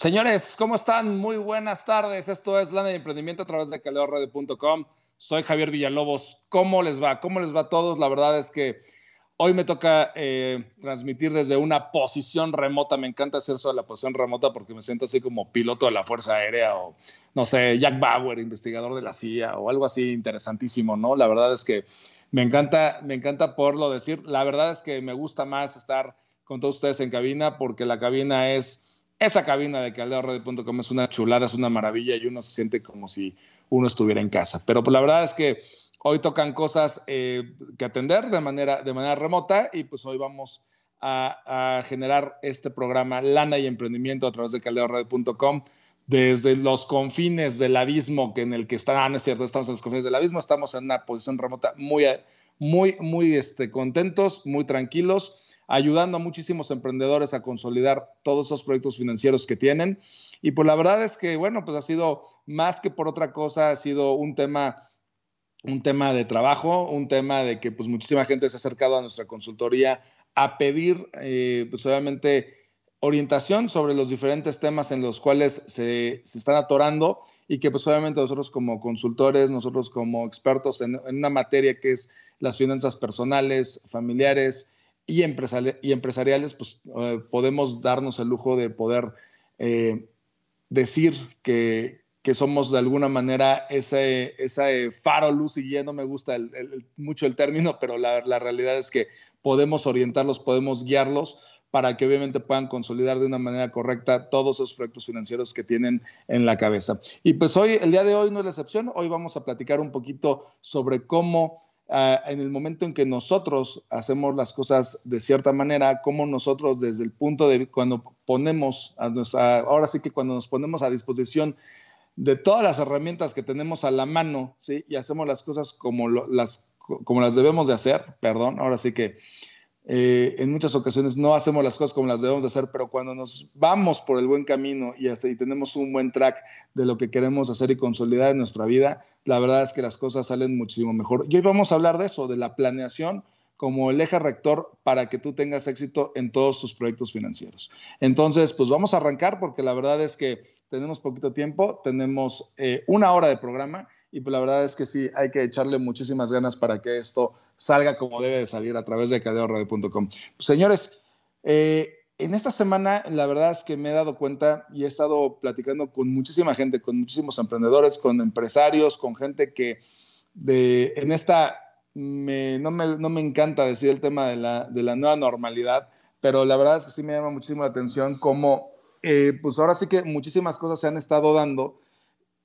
Señores, ¿cómo están? Muy buenas tardes. Esto es Lana de Emprendimiento a través de caleorrede.com. Soy Javier Villalobos. ¿Cómo les va? ¿Cómo les va a todos? La verdad es que hoy me toca eh, transmitir desde una posición remota. Me encanta hacer eso de la posición remota porque me siento así como piloto de la Fuerza Aérea o, no sé, Jack Bauer, investigador de la CIA o algo así interesantísimo, ¿no? La verdad es que me encanta, me encanta poderlo decir. La verdad es que me gusta más estar con todos ustedes en cabina porque la cabina es esa cabina de caldeorred.com es una chulada, es una maravilla y uno se siente como si uno estuviera en casa. Pero pues, la verdad es que hoy tocan cosas eh, que atender de manera, de manera remota y pues hoy vamos a, generar este programa Lana y Emprendimiento a través de caldeorred.com desde los confines del abismo que en el que está, ah, no es cierto, estamos en los confines del abismo, estamos en una posición remota muy, muy, muy este, contentos, muy tranquilos ayudando a muchísimos emprendedores a consolidar todos esos proyectos financieros que tienen. Y pues la verdad es que, bueno, pues ha sido más que por otra cosa, ha sido un tema, un tema de trabajo, un tema de que pues muchísima gente se ha acercado a nuestra consultoría a pedir, eh, pues obviamente, orientación sobre los diferentes temas en los cuales se, se, están atorando y que pues obviamente nosotros como consultores, nosotros como expertos en, en una materia que es las finanzas personales, familiares, y, empresariales, pues eh, podemos darnos el lujo de poder eh, decir que, somos de alguna manera ese, ese faro, luz y guía. No me gusta mucho el término, pero la, realidad es que podemos orientarlos, podemos guiarlos para que obviamente puedan consolidar de una manera correcta todos esos proyectos financieros que tienen en la cabeza. Y pues hoy, el día de hoy no es la excepción. Hoy vamos a platicar un poquito sobre cómo Ah, en el momento en que nosotros hacemos las cosas de cierta manera, como nosotros desde el punto de cuando ponemos a nuestra, ahora sí que cuando nos ponemos a disposición de todas las herramientas que tenemos a la mano, ¿sí? Y hacemos las cosas como, las, como las debemos de hacer, perdón, ahora sí que eh, en muchas ocasiones no hacemos las cosas como las debemos de hacer, pero cuando nos vamos por el buen camino y tenemos un buen track de lo que queremos hacer y consolidar en nuestra vida, la verdad es que las cosas salen muchísimo mejor. Y hoy vamos a hablar de eso, de la planeación como el eje rector para que tú tengas éxito en todos tus proyectos financieros. Entonces, pues vamos a arrancar porque la verdad es que tenemos poquito tiempo, tenemos eh, una hora de programa y pues la verdad es que sí, hay que echarle muchísimas ganas para que esto salga como debe de salir a través de cadeorradio.com. señores, eh, en esta semana la verdad es que me he dado cuenta y he estado platicando con muchísima gente, con muchísimos emprendedores, con empresarios, con gente que de, en esta, no, me, encanta decir el tema de la, nueva normalidad, pero la verdad es que sí me llama muchísimo la atención cómo, eh, pues ahora sí que muchísimas cosas se han estado dando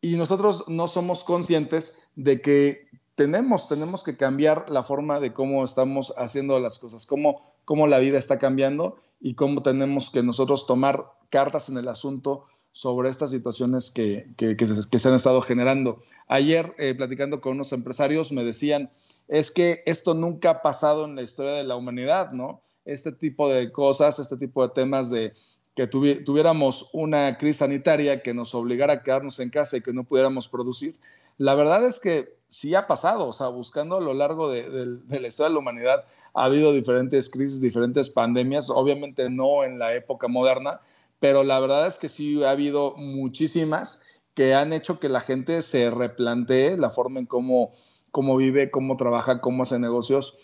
y nosotros no somos conscientes de que tenemos, tenemos que cambiar la forma de cómo estamos haciendo las cosas, cómo, cómo la vida está cambiando y cómo tenemos que nosotros tomar cartas en el asunto sobre estas situaciones que, que, se, han estado generando. Ayer, eh, platicando con unos empresarios, me decían, es que esto nunca ha pasado en la historia de la humanidad, ¿no? Este tipo de cosas, este tipo de temas de que tuviéramos una crisis sanitaria que nos obligara a quedarnos en casa y que no pudiéramos producir. La verdad es que sí ha pasado, o sea, buscando a lo largo de, la historia de la humanidad, ha habido diferentes crisis, diferentes pandemias, obviamente no en la época moderna, pero la verdad es que sí ha habido muchísimas que han hecho que la gente se replantee la forma en cómo, cómo vive, cómo trabaja, cómo hace negocios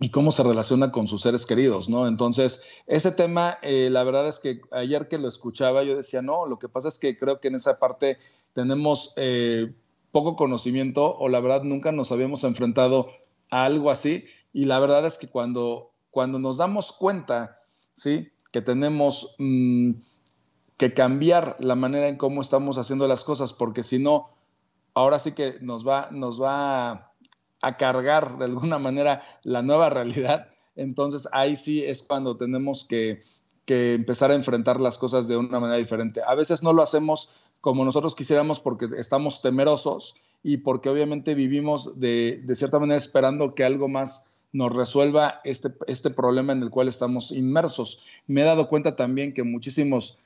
y cómo se relaciona con sus seres queridos, ¿no? Entonces, ese tema, eh, la verdad es que ayer que lo escuchaba, yo decía, no, lo que pasa es que creo que en esa parte tenemos eh, poco conocimiento o la verdad nunca nos habíamos enfrentado a algo así y la verdad es que cuando, cuando nos damos cuenta, ¿sí? Que tenemos mm, que cambiar la manera en cómo estamos haciendo las cosas, porque si no, ahora sí que nos va, nos va a cargar de alguna manera la nueva realidad, entonces ahí sí es cuando tenemos que, empezar a enfrentar las cosas de una manera diferente. A veces no lo hacemos como nosotros quisiéramos porque estamos temerosos y porque obviamente vivimos de, cierta manera esperando que algo más nos resuelva este, este problema en el cual estamos inmersos. Me he dado cuenta también que muchísimos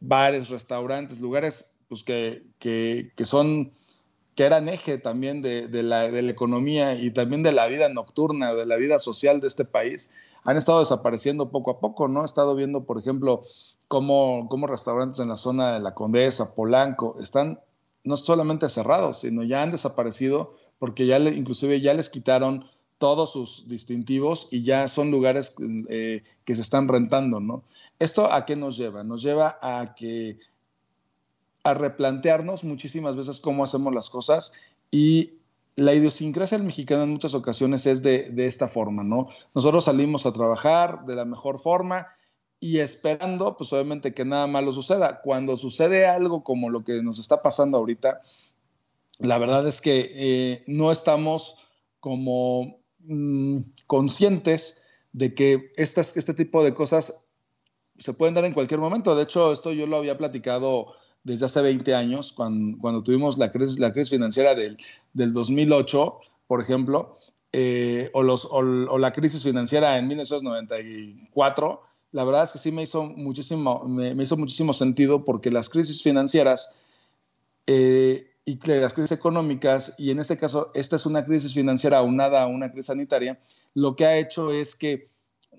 bares, restaurantes, lugares pues que, que, que son que eran eje también de, la, economía y también de la vida nocturna, de la vida social de este país, han estado desapareciendo poco a poco, ¿no? He estado viendo, por ejemplo, cómo, restaurantes en la zona de la Condesa, Polanco, están no solamente cerrados, sino ya han desaparecido porque ya inclusive ya les quitaron todos sus distintivos y ya son lugares eh, que se están rentando, ¿no? ¿Esto a qué nos lleva? Nos lleva a que a replantearnos muchísimas veces cómo hacemos las cosas y la idiosincrasia del mexicano en muchas ocasiones es de, esta forma, ¿no? Nosotros salimos a trabajar de la mejor forma y esperando, pues obviamente que nada malo suceda. Cuando sucede algo como lo que nos está pasando ahorita, la verdad es que eh, no estamos como mm, conscientes de que estas, este tipo de cosas se pueden dar en cualquier momento. De hecho, esto yo lo había platicado desde hace 20 años, cuando, tuvimos la crisis, financiera del, 2008, por ejemplo, eh, o, la crisis financiera en 1994, la verdad es que sí me hizo muchísimo, me, hizo muchísimo sentido porque las crisis financieras eh, y las crisis económicas, y en este caso esta es una crisis financiera aunada a una crisis sanitaria, lo que ha hecho es que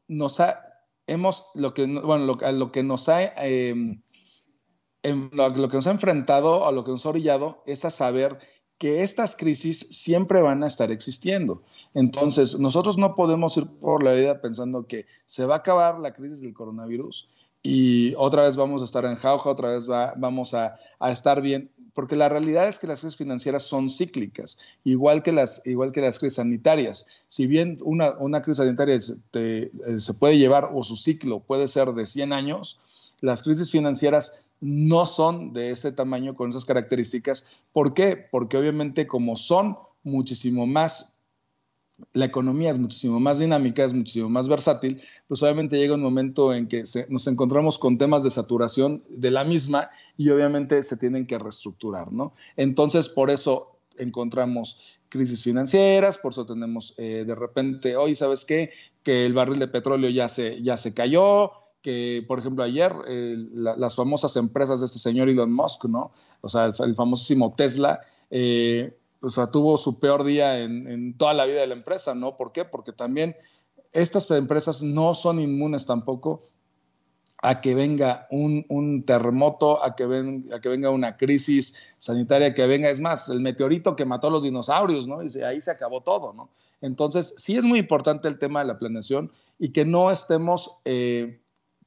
nos ha, hemos, lo que, bueno, lo, que nos ha... Eh, lo, que nos ha enfrentado, a lo que nos ha orillado, es a saber que estas crisis siempre van a estar existiendo. Entonces, nosotros no podemos ir por la vida pensando que se va a acabar la crisis del coronavirus y otra vez vamos a estar en jauja, otra vez vamos a, estar bien, porque la realidad es que las crisis financieras son cíclicas, igual que las, igual que las crisis sanitarias. Si bien una, una crisis sanitaria se, se puede llevar o su ciclo puede ser de 100 años, las crisis financieras no son de ese tamaño con esas características. ¿Por qué? Porque obviamente como son muchísimo más, la economía es muchísimo más dinámica, es muchísimo más versátil, pues obviamente llega un momento en que nos encontramos con temas de saturación de la misma y obviamente se tienen que reestructurar, ¿no? Entonces, por eso encontramos crisis financieras, por eso tenemos eh, de repente, hoy, ¿sabes qué? Que el barril de petróleo ya se, ya se cayó, que, por ejemplo, ayer eh, las famosas empresas de este señor Elon Musk, ¿no? O sea, el, famosísimo Tesla, eh, o sea, tuvo su peor día en, toda la vida de la empresa, ¿no? ¿Por qué? Porque también estas empresas no son inmunes tampoco a que venga un, terremoto, a que, ven, a que venga una crisis sanitaria, que venga, es más, el meteorito que mató a los dinosaurios, ¿no? Y ahí se acabó todo, ¿no? Entonces, sí es muy importante el tema de la planeación y que no estemos eh,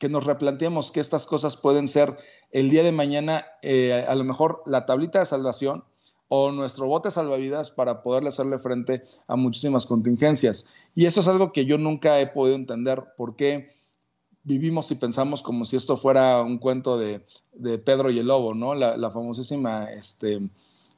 que nos replanteemos que estas cosas pueden ser el día de mañana, eh, a lo mejor la tablita de salvación o nuestro bote salvavidas para poderle hacerle frente a muchísimas contingencias. Y eso es algo que yo nunca he podido entender, por qué vivimos y pensamos como si esto fuera un cuento de, Pedro y el Lobo, ¿no? La, famosísima, este,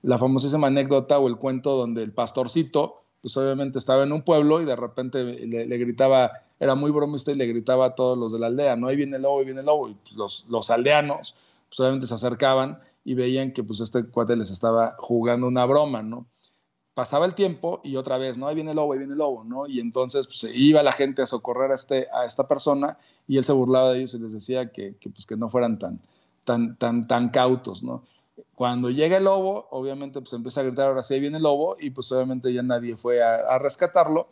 la famosísima anécdota o el cuento donde el pastorcito, pues obviamente estaba en un pueblo y de repente le gritaba era muy bromista y le gritaba a todos los de la aldea, no, ahí viene el lobo, ahí viene el lobo. Y los, los aldeanos, pues obviamente se acercaban y veían que pues este cuate les estaba jugando una broma, ¿no? Pasaba el tiempo y otra vez, ¿no? Ahí viene el lobo, ahí viene el lobo, ¿no? Y entonces pues, iba la gente a socorrer a, este, a esta persona y él se burlaba de ellos y les decía que, que, pues, que no fueran tan, tan, tan, tan cautos, ¿no? Cuando llega el lobo, obviamente pues empieza a gritar, ahora sí viene el lobo y pues obviamente ya nadie fue a, a rescatarlo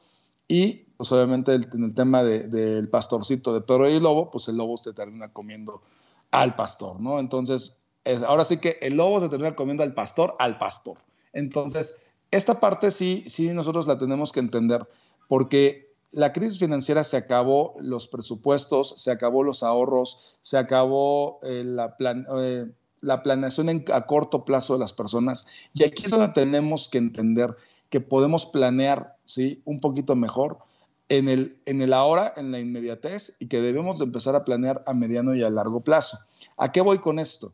y pues obviamente en el tema del pastorcito de Pedro y el lobo, pues el lobo se termina comiendo al pastor, ¿no? Entonces, ahora sí que el lobo se termina comiendo al pastor, al pastor. Entonces, esta parte sí, sí nosotros la tenemos que entender, porque la crisis financiera se acabó los presupuestos, se acabó los ahorros, se acabó eh, la, eh, la planeación a corto plazo de las personas. Y aquí es donde tenemos que entender que podemos planear ¿sí? un poquito mejor en el, en el ahora, en la inmediatez, y que debemos empezar a planear a mediano y a largo plazo. ¿A qué voy con esto?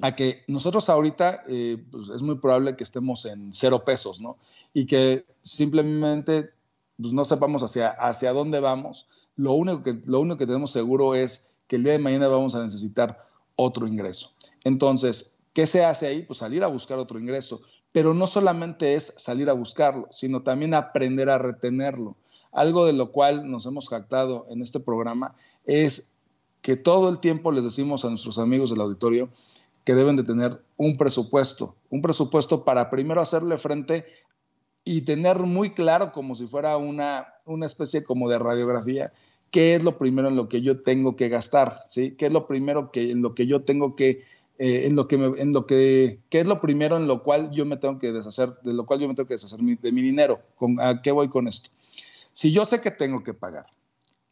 A que nosotros ahorita eh, pues es muy probable que estemos en cero pesos, ¿no? Y que simplemente pues no sepamos hacia, hacia dónde vamos. Lo único, que, lo único que tenemos seguro es que el día de mañana vamos a necesitar otro ingreso. Entonces, ¿qué se hace ahí? Pues salir a buscar otro ingreso. Pero no solamente es salir a buscarlo, sino también aprender a retenerlo. Algo de lo cual nos hemos jactado en este programa es que todo el tiempo les decimos a nuestros amigos del auditorio que deben de tener un presupuesto, un presupuesto para primero hacerle frente y tener muy claro, como si fuera una, una especie como de radiografía, qué es lo primero en lo que yo tengo que gastar, ¿sí? ¿Qué es lo primero que, en lo que yo tengo que, eh, en lo que, en lo que, qué es lo primero en lo cual yo me tengo que deshacer, de lo cual yo me tengo que deshacer de mi dinero? ¿Con, ¿A qué voy con esto? Si yo sé que tengo que pagar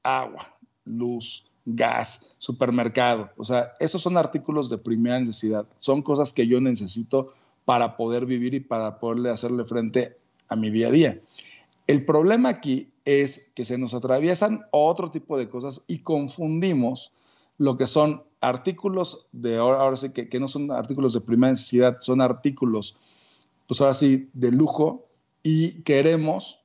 agua, luz, gas, supermercado, o sea, esos son artículos de primera necesidad, son cosas que yo necesito para poder vivir y para poderle hacerle frente a mi día a día. El problema aquí es que se nos atraviesan otro tipo de cosas y confundimos lo que son artículos de, ahora, sí que, no son artículos de primera necesidad, son artículos, pues ahora sí, de lujo y queremos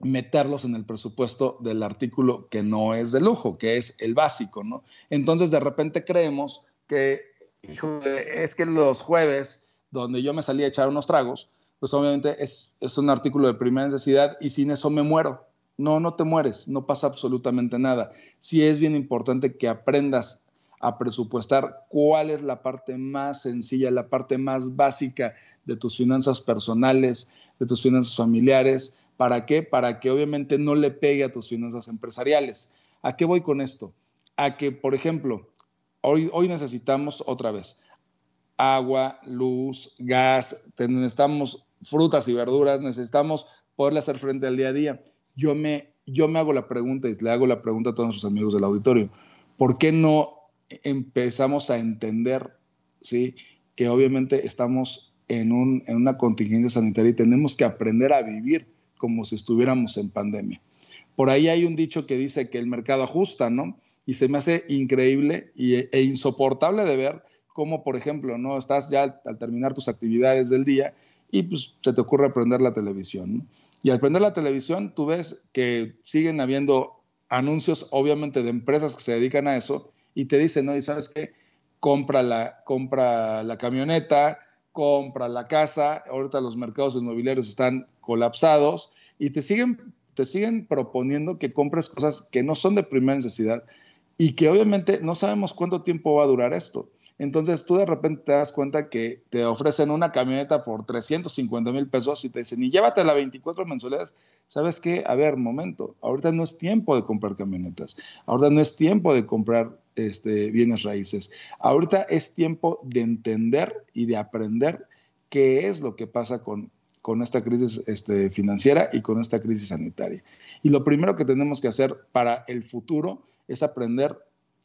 meterlos en el presupuesto del artículo que no es de lujo, que es el básico, ¿no? Entonces de repente creemos que, es que los jueves, donde yo me salí a echar unos tragos, pues obviamente es, es un artículo de primera necesidad y sin eso me muero. No, no te mueres, no pasa absolutamente nada. Sí es bien importante que aprendas a presupuestar cuál es la parte más sencilla, la parte más básica de tus finanzas personales, de tus finanzas familiares. ¿Para qué? Para que obviamente no le pegue a tus finanzas empresariales. ¿A qué voy con esto? A que, por ejemplo, hoy, hoy necesitamos otra vez agua, luz, gas, necesitamos frutas y verduras, necesitamos poderle hacer frente al día a día yo me, yo me hago la pregunta y le hago la pregunta a todos nuestros amigos del auditorio, ¿por qué no empezamos a entender, ¿sí? que obviamente estamos en, un, en una contingencia sanitaria y tenemos que aprender a vivir como si estuviéramos en pandemia? Por ahí hay un dicho que dice que el mercado ajusta, ¿no? Y se me hace increíble e insoportable de ver cómo, por ejemplo, ¿no? Estás ya al terminar tus actividades del día y pues se te ocurre prender la televisión. Y al prender la televisión, tú ves que siguen habiendo anuncios, obviamente, de empresas que se dedican a eso y te dicen, ¿no? Y sabes qué, compra la, compra la camioneta, compra la casa, ahorita los mercados inmobiliarios están colapsados y te siguen, te siguen proponiendo que compres cosas que no son de primera necesidad y que obviamente no sabemos cuánto tiempo va a durar esto. Entonces tú de repente te das cuenta que te ofrecen una camioneta por 350 mil pesos y te dicen, y llévatela 24 mensualidades. ¿Sabes qué? A ver, momento, ahorita no es tiempo de comprar camionetas, ahorita no es tiempo de comprar este, bienes raíces, ahorita es tiempo de entender y de aprender qué es lo que pasa con, con esta crisis este, financiera y con esta crisis sanitaria. Y lo primero que tenemos que hacer para el futuro es aprender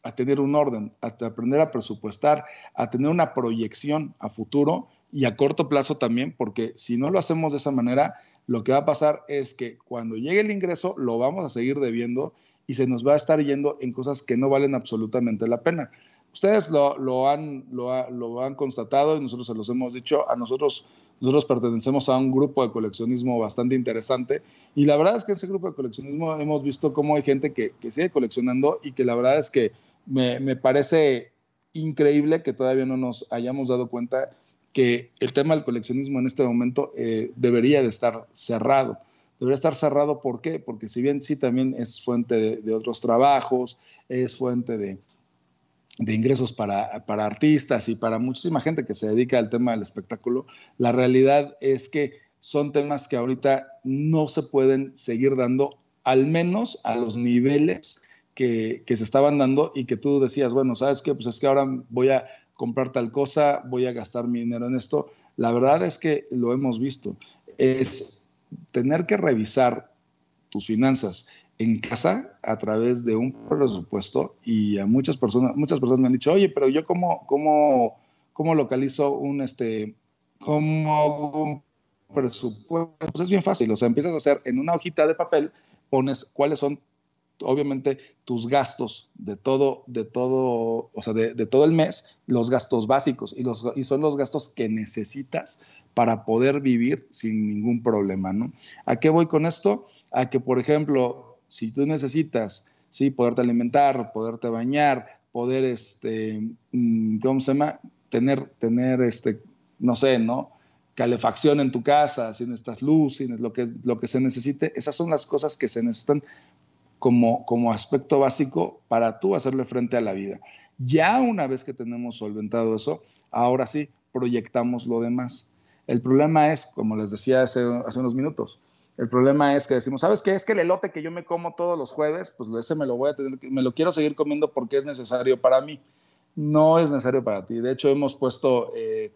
a tener un orden, a aprender a presupuestar, a tener una proyección a futuro y a corto plazo también, porque si no lo hacemos de esa manera, lo que va a pasar es que cuando llegue el ingreso lo vamos a seguir debiendo y se nos va a estar yendo en cosas que no valen absolutamente la pena. Ustedes lo, han, lo, lo, han constatado y nosotros se los hemos dicho. A nosotros, nosotros pertenecemos a un grupo de coleccionismo bastante interesante y la verdad es que ese grupo de coleccionismo hemos visto cómo hay gente que, que sigue coleccionando y que la verdad es que me, parece increíble que todavía no nos hayamos dado cuenta que el tema del coleccionismo en este momento eh, debería de estar cerrado. Debería estar cerrado, ¿por qué? Porque si bien sí también es fuente de, otros trabajos, es fuente de, ingresos para, para, artistas y para muchísima gente que se dedica al tema del espectáculo, la realidad es que son temas que ahorita no se pueden seguir dando, al menos a los niveles que, se estaban dando y que tú decías, bueno, ¿sabes qué? Pues es que ahora voy a comprar tal cosa, voy a gastar mi dinero en esto. La verdad es que lo hemos visto. Es tener que revisar tus finanzas en casa a través de un presupuesto y a muchas personas, muchas personas me han dicho, oye, pero yo cómo, cómo, cómo localizo un, este, cómo un presupuesto. Pues es bien fácil, o sea, empiezas a hacer en una hojita de papel, pones cuáles son obviamente tus gastos de todo, de todo, o sea, de, todo el mes, los gastos básicos y, los, y son los gastos que necesitas para poder vivir sin ningún problema, ¿no? ¿A qué voy con esto? A que, por ejemplo, si tú necesitas, sí, poderte alimentar, poderte bañar, poder, este, mm, ¿cómo se llama? Tener, tener, este, no sé, ¿no? calefacción en tu casa, si necesitas luz, si lo que, lo que se necesite, esas son las cosas que se necesitan como, aspecto básico para tú hacerle frente a la vida. Ya una vez que tenemos solventado eso, ahora sí, proyectamos lo demás. El problema es, como les decía hace, hace unos minutos, El problema es que decimos, ¿sabes qué? Es que el elote que yo me como todos los jueves, pues ese me lo voy a tener, me lo quiero seguir comiendo porque es necesario para mí. No es necesario para ti. De hecho, hemos puesto eh,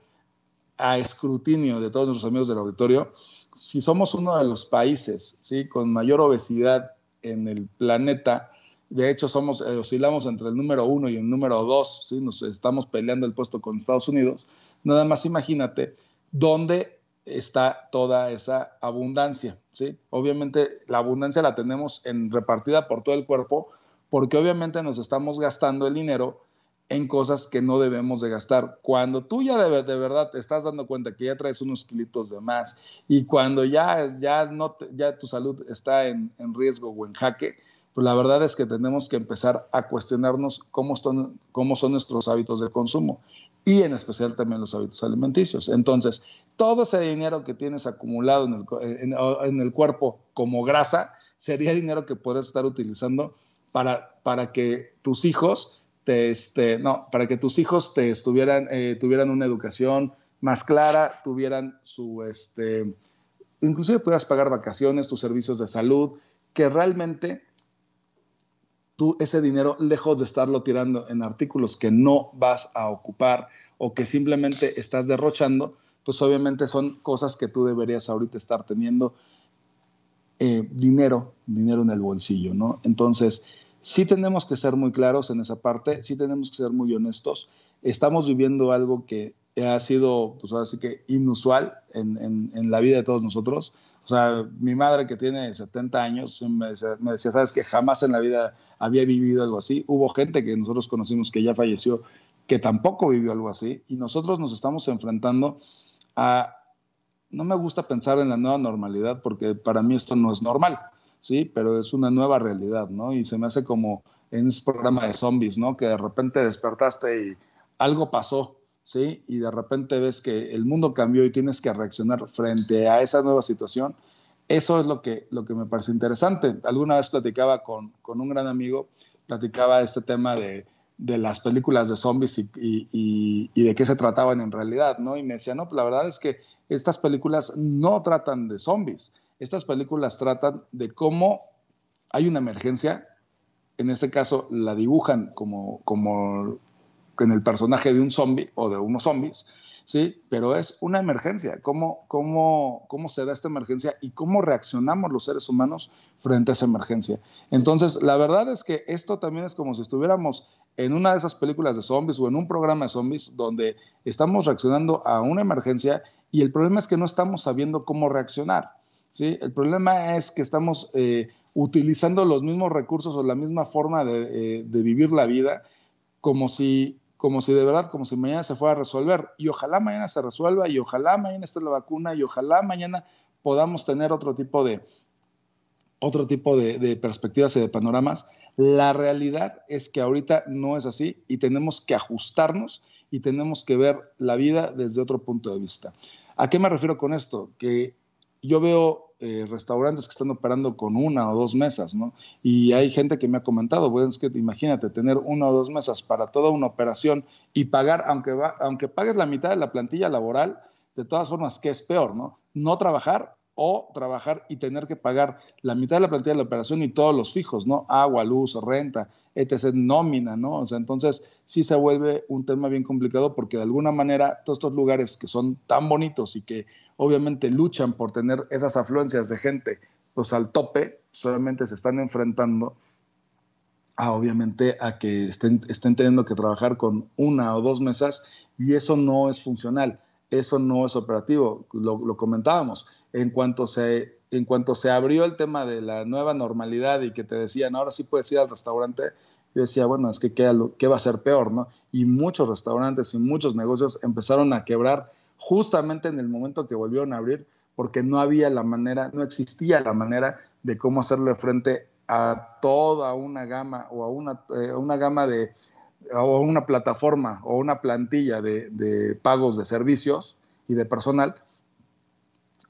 a escrutinio de todos nuestros amigos del auditorio, si somos uno de los países ¿sí? con mayor obesidad en el planeta, de hecho somos, eh, oscilamos entre el número uno y el número dos, ¿sí? nos estamos peleando el puesto con Estados Unidos, nada más imagínate dónde está toda esa abundancia, ¿sí? Obviamente la abundancia la tenemos en repartida por todo el cuerpo, porque obviamente nos estamos gastando el dinero en cosas que no debemos de gastar. Cuando tú ya de, verdad te estás dando cuenta que ya traes unos kilitos de más y cuando ya, ya, no ya tu salud está en, riesgo o en jaque, pues la verdad es que tenemos que empezar a cuestionarnos cómo, son, cómo son nuestros hábitos de consumo y en especial también los hábitos alimenticios. Entonces, todo ese dinero que tienes acumulado en el, en el cuerpo como grasa sería dinero que podrías estar utilizando para, para que tus hijos este, no, para que tus hijos te estuvieran, eh, tuvieran una educación más clara, tuvieran su, este, inclusive puedas pagar vacaciones, tus servicios de salud, que realmente tú ese dinero, lejos de estarlo tirando en artículos que no vas a ocupar o que simplemente estás derrochando, pues obviamente son cosas que tú deberías ahorita estar teniendo eh, dinero, dinero en el bolsillo, ¿no? Entonces, Sí tenemos que ser muy claros en esa parte, sí tenemos que ser muy honestos. Estamos viviendo algo que ha sido, pues así que inusual en, en, la vida de todos nosotros. O sea, mi madre que tiene 70 años me decía, me decía, sabes que jamás en la vida había vivido algo así. Hubo gente que nosotros conocimos que ya falleció, que tampoco vivió algo así. Y nosotros nos estamos enfrentando a, no me gusta pensar en la nueva normalidad porque para mí esto no es normal. ¿Sí? Pero es una nueva realidad, ¿no? Y se me hace como en ese programa de zombies, ¿no? Que de repente despertaste y algo pasó, ¿sí? Y de repente ves que el mundo cambió y tienes que reaccionar frente a esa nueva situación. Eso es lo que, lo que me parece interesante. Alguna vez platicaba con, con un gran amigo, platicaba este tema de, de las películas de zombies y, y, de qué se trataban en realidad, ¿no? Y me decía, no, pues la verdad es que estas películas no tratan de zombies, estas películas tratan de cómo hay una emergencia, en este caso la dibujan como, como en el personaje de un zombie o de unos zombies, ¿sí? Pero es una emergencia, ¿Cómo, cómo, cómo se da esta emergencia y cómo reaccionamos los seres humanos frente a esa emergencia. Entonces, la verdad es que esto también es como si estuviéramos en una de esas películas de zombies o en un programa de zombies donde estamos reaccionando a una emergencia y el problema es que no estamos sabiendo cómo reaccionar. ¿Sí? El problema es que estamos eh, utilizando los mismos recursos o la misma forma eh, de, vivir la vida como si, como si de verdad, como si mañana se fuera a resolver. Y ojalá mañana se resuelva y ojalá mañana esté la vacuna y ojalá mañana podamos tener otro tipo de, otro tipo de, de perspectivas y de panoramas. La realidad es que ahorita no es así y tenemos que ajustarnos y tenemos que ver la vida desde otro punto de vista. ¿A qué me refiero con esto? Que yo veo eh, restaurantes que están operando con una o dos mesas, ¿no? Y hay gente que me ha comentado, bueno, es que imagínate tener una o dos mesas para toda una operación y pagar, aunque, va, aunque pagues la mitad de la plantilla laboral, de todas formas, ¿qué es peor, no? No trabajar o trabajar y tener que pagar la mitad de la plantilla de la operación y todos los fijos, ¿no? Agua, luz, renta, etc., nómina, ¿no? O sea, entonces sí se vuelve un tema bien complicado porque de alguna manera todos estos lugares que son tan bonitos y que obviamente luchan por tener esas afluencias de gente, pues al tope, solamente se están enfrentando a obviamente a que estén, estén teniendo que trabajar con una o dos mesas y eso no es funcional eso no es operativo. Lo, comentábamos. En cuanto, se, en cuanto se abrió el tema de la nueva normalidad y que te decían, ahora sí puedes ir al restaurante, yo decía, bueno, es que ¿qué, va a ser peor? ¿no? Y muchos restaurantes y muchos negocios empezaron a quebrar justamente en el momento que volvieron a abrir, porque no había la manera, no existía la manera de cómo hacerle frente a toda una gama o a una, eh, una gama de, o una plataforma o una plantilla de, pagos de servicios y de personal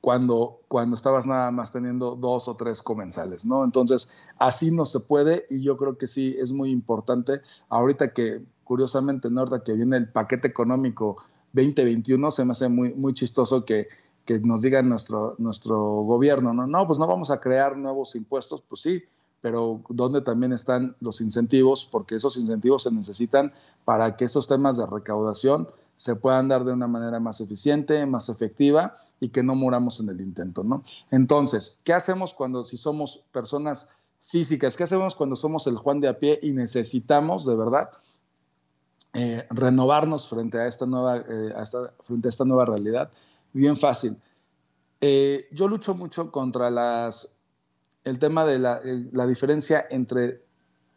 cuando, cuando estabas nada más teniendo dos o tres comensales, ¿no? Entonces, así no se puede y yo creo que sí es muy importante. Ahorita que, curiosamente, Norda, que viene el paquete económico 2021, se me hace muy, muy chistoso que que nos diga nuestro, nuestro gobierno, ¿no? No, pues no vamos a crear nuevos impuestos, pues sí, pero ¿dónde también están los incentivos? Porque esos incentivos se necesitan para que esos temas de recaudación se puedan dar de una manera más eficiente, más efectiva y que no muramos en el intento, ¿no? Entonces, ¿qué hacemos cuando si somos personas físicas? ¿Qué hacemos cuando somos el Juan de a pie y necesitamos de verdad eh, renovarnos frente a esta nueva, eh, frente a esta nueva realidad? Bien fácil. Eh, yo lucho mucho contra las, el tema de la, la diferencia entre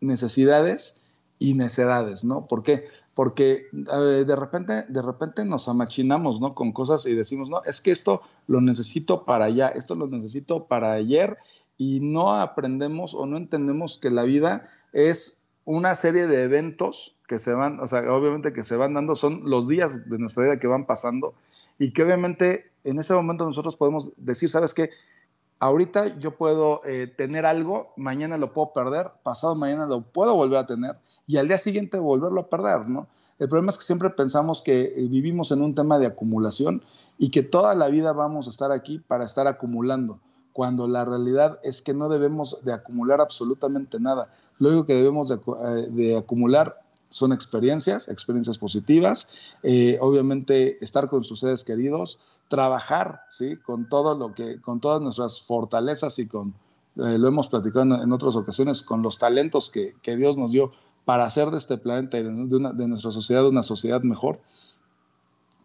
necesidades y necedades, ¿no? ¿Por qué? porque de, repente, de repente nos amachinamos, ¿no? Con cosas y decimos, no, es que esto lo necesito para allá, esto lo necesito para ayer y no aprendemos o no entendemos que la vida es una serie de eventos que se van, o sea, obviamente que se van dando, son los días de nuestra vida que van pasando y que obviamente en ese momento nosotros podemos decir, ¿sabes qué? Ahorita yo puedo eh, tener algo, mañana lo puedo perder, pasado mañana lo puedo volver a tener y al día siguiente volverlo a perder, ¿no? El problema es que siempre pensamos que eh, vivimos en un tema de acumulación y que toda la vida vamos a estar aquí para estar acumulando, cuando la realidad es que no debemos de acumular absolutamente nada. Lo único que debemos de, eh, acumular son experiencias, experiencias positivas, obviamente estar con sus seres queridos, trabajar, ¿sí? Con todo lo que, con todas nuestras fortalezas y con, lo hemos platicado en, otras ocasiones, con los talentos que, que Dios nos dio para hacer de este planeta y de, nuestra sociedad una sociedad mejor.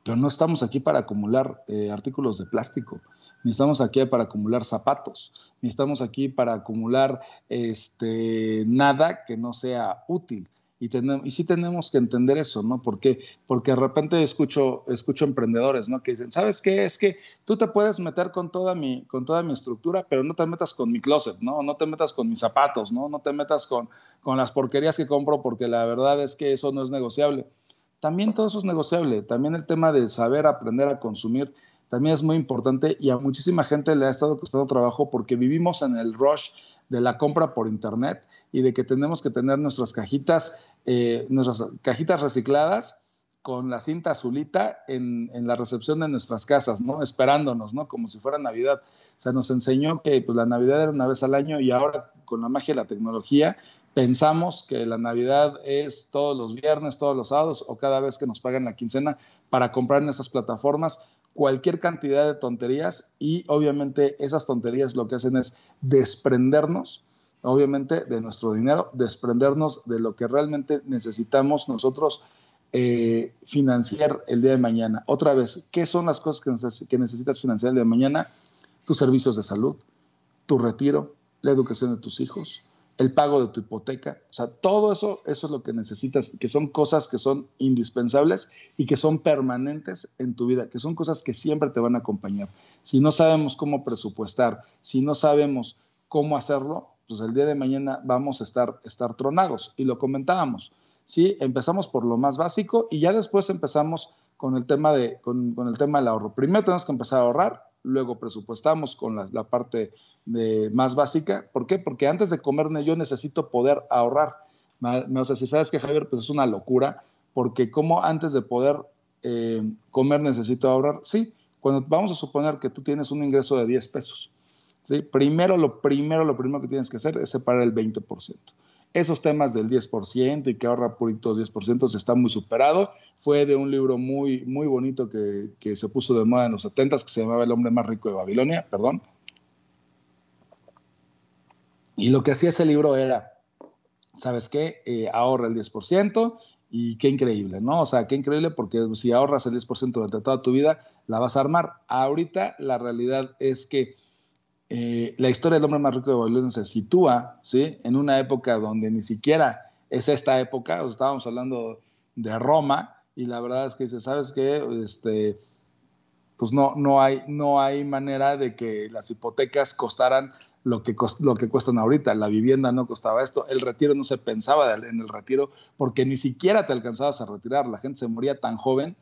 Pero no estamos aquí para acumular eh, artículos de plástico, ni estamos aquí para acumular zapatos, ni estamos aquí para acumular este, nada que no sea útil. Y, tenemos, sí tenemos que entender eso, ¿no? ¿Por qué? Porque de repente escucho, escucho emprendedores, ¿no? Que dicen, ¿sabes qué? Es que tú te puedes meter con toda, mi, con toda mi estructura, pero no te metas con mi closet, ¿no? No te metas con mis zapatos, ¿no? No te metas con, con las porquerías que compro, porque la verdad es que eso no es negociable. También todo eso es negociable. También el tema de saber aprender a consumir también es muy importante y a muchísima gente le ha estado costando trabajo porque vivimos en el rush de la compra por internet y de que tenemos que tener nuestras cajitas, eh, nuestras cajitas recicladas con la cinta azulita en, la recepción de nuestras casas, ¿no? Esperándonos, ¿no? Como si fuera Navidad. O sea, nos enseñó que pues, la Navidad era una vez al año y ahora con la magia de la tecnología pensamos que la Navidad es todos los viernes, todos los sábados o cada vez que nos pagan la quincena para comprar en estas plataformas cualquier cantidad de tonterías y obviamente esas tonterías lo que hacen es desprendernos, obviamente, de nuestro dinero, desprendernos de lo que realmente necesitamos nosotros eh, financiar el día de mañana. Otra vez, ¿qué son las cosas que necesitas financiar el día de mañana? Tus servicios de salud, tu retiro, la educación de tus hijos, el pago de tu hipoteca, o sea, todo eso, eso es lo que necesitas, que son cosas que son indispensables y que son permanentes en tu vida, que son cosas que siempre te van a acompañar. Si no sabemos cómo presupuestar, si no sabemos cómo hacerlo, pues el día de mañana vamos a estar, estar tronados. Y lo comentábamos, ¿sí? Empezamos por lo más básico y ya después empezamos con el tema, de, con, el tema del ahorro. Primero tenemos que empezar a ahorrar, luego presupuestamos con la, parte de, más básica. ¿Por qué? Porque antes de comerme yo necesito poder ahorrar. O sea, si sabes que Javier, pues es una locura, porque como antes de poder eh, comer necesito ahorrar, sí, cuando vamos a suponer que tú tienes un ingreso de 10 pesos, primero lo primero, lo primero que tienes que hacer es separar el 20% esos temas del 10% y que ahorra puritos 10% se está muy superado. Fue de un libro muy, muy bonito que, se puso de moda en los 70 que se llamaba El hombre más rico de Babilonia, perdón. Y lo que hacía ese libro era, ¿sabes qué? Eh, ahorra el 10% y qué increíble, ¿no? O sea, qué increíble porque si ahorras el 10% durante toda tu vida, la vas a armar. Ahorita la realidad es que eh, la historia del hombre más rico de Babilonia se sitúa ¿sí? en una época donde ni siquiera es esta época, estábamos hablando de Roma, y la verdad es que dice, ¿sabes qué? Este, pues no, no, hay, no hay manera de que las hipotecas costaran lo que, lo que cuestan ahorita. La vivienda no costaba esto, el retiro no se pensaba en el retiro porque ni siquiera te alcanzabas a retirar, la gente se moría tan joven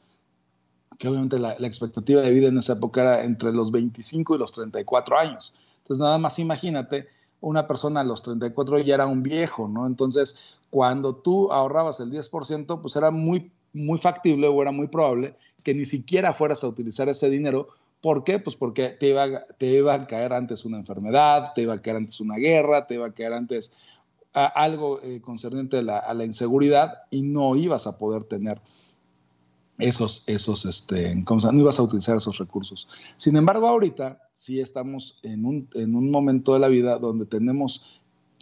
que obviamente la, expectativa de vida en esa época era entre los 25 y los 34 años. Entonces, nada más imagínate, una persona a los 34 ya era un viejo, ¿no? Entonces, cuando tú ahorrabas el 10%, pues era muy, muy factible o era muy probable que ni siquiera fueras a utilizar ese dinero ¿Por qué? Pues porque te iba, te iba a caer antes una enfermedad, te iba a caer antes una guerra, te iba a caer antes algo eh, concerniente a la, inseguridad y no ibas a poder tener esos, esos, este, no ibas a utilizar esos recursos. Sin embargo, ahorita sí estamos en un, en un momento de la vida donde tenemos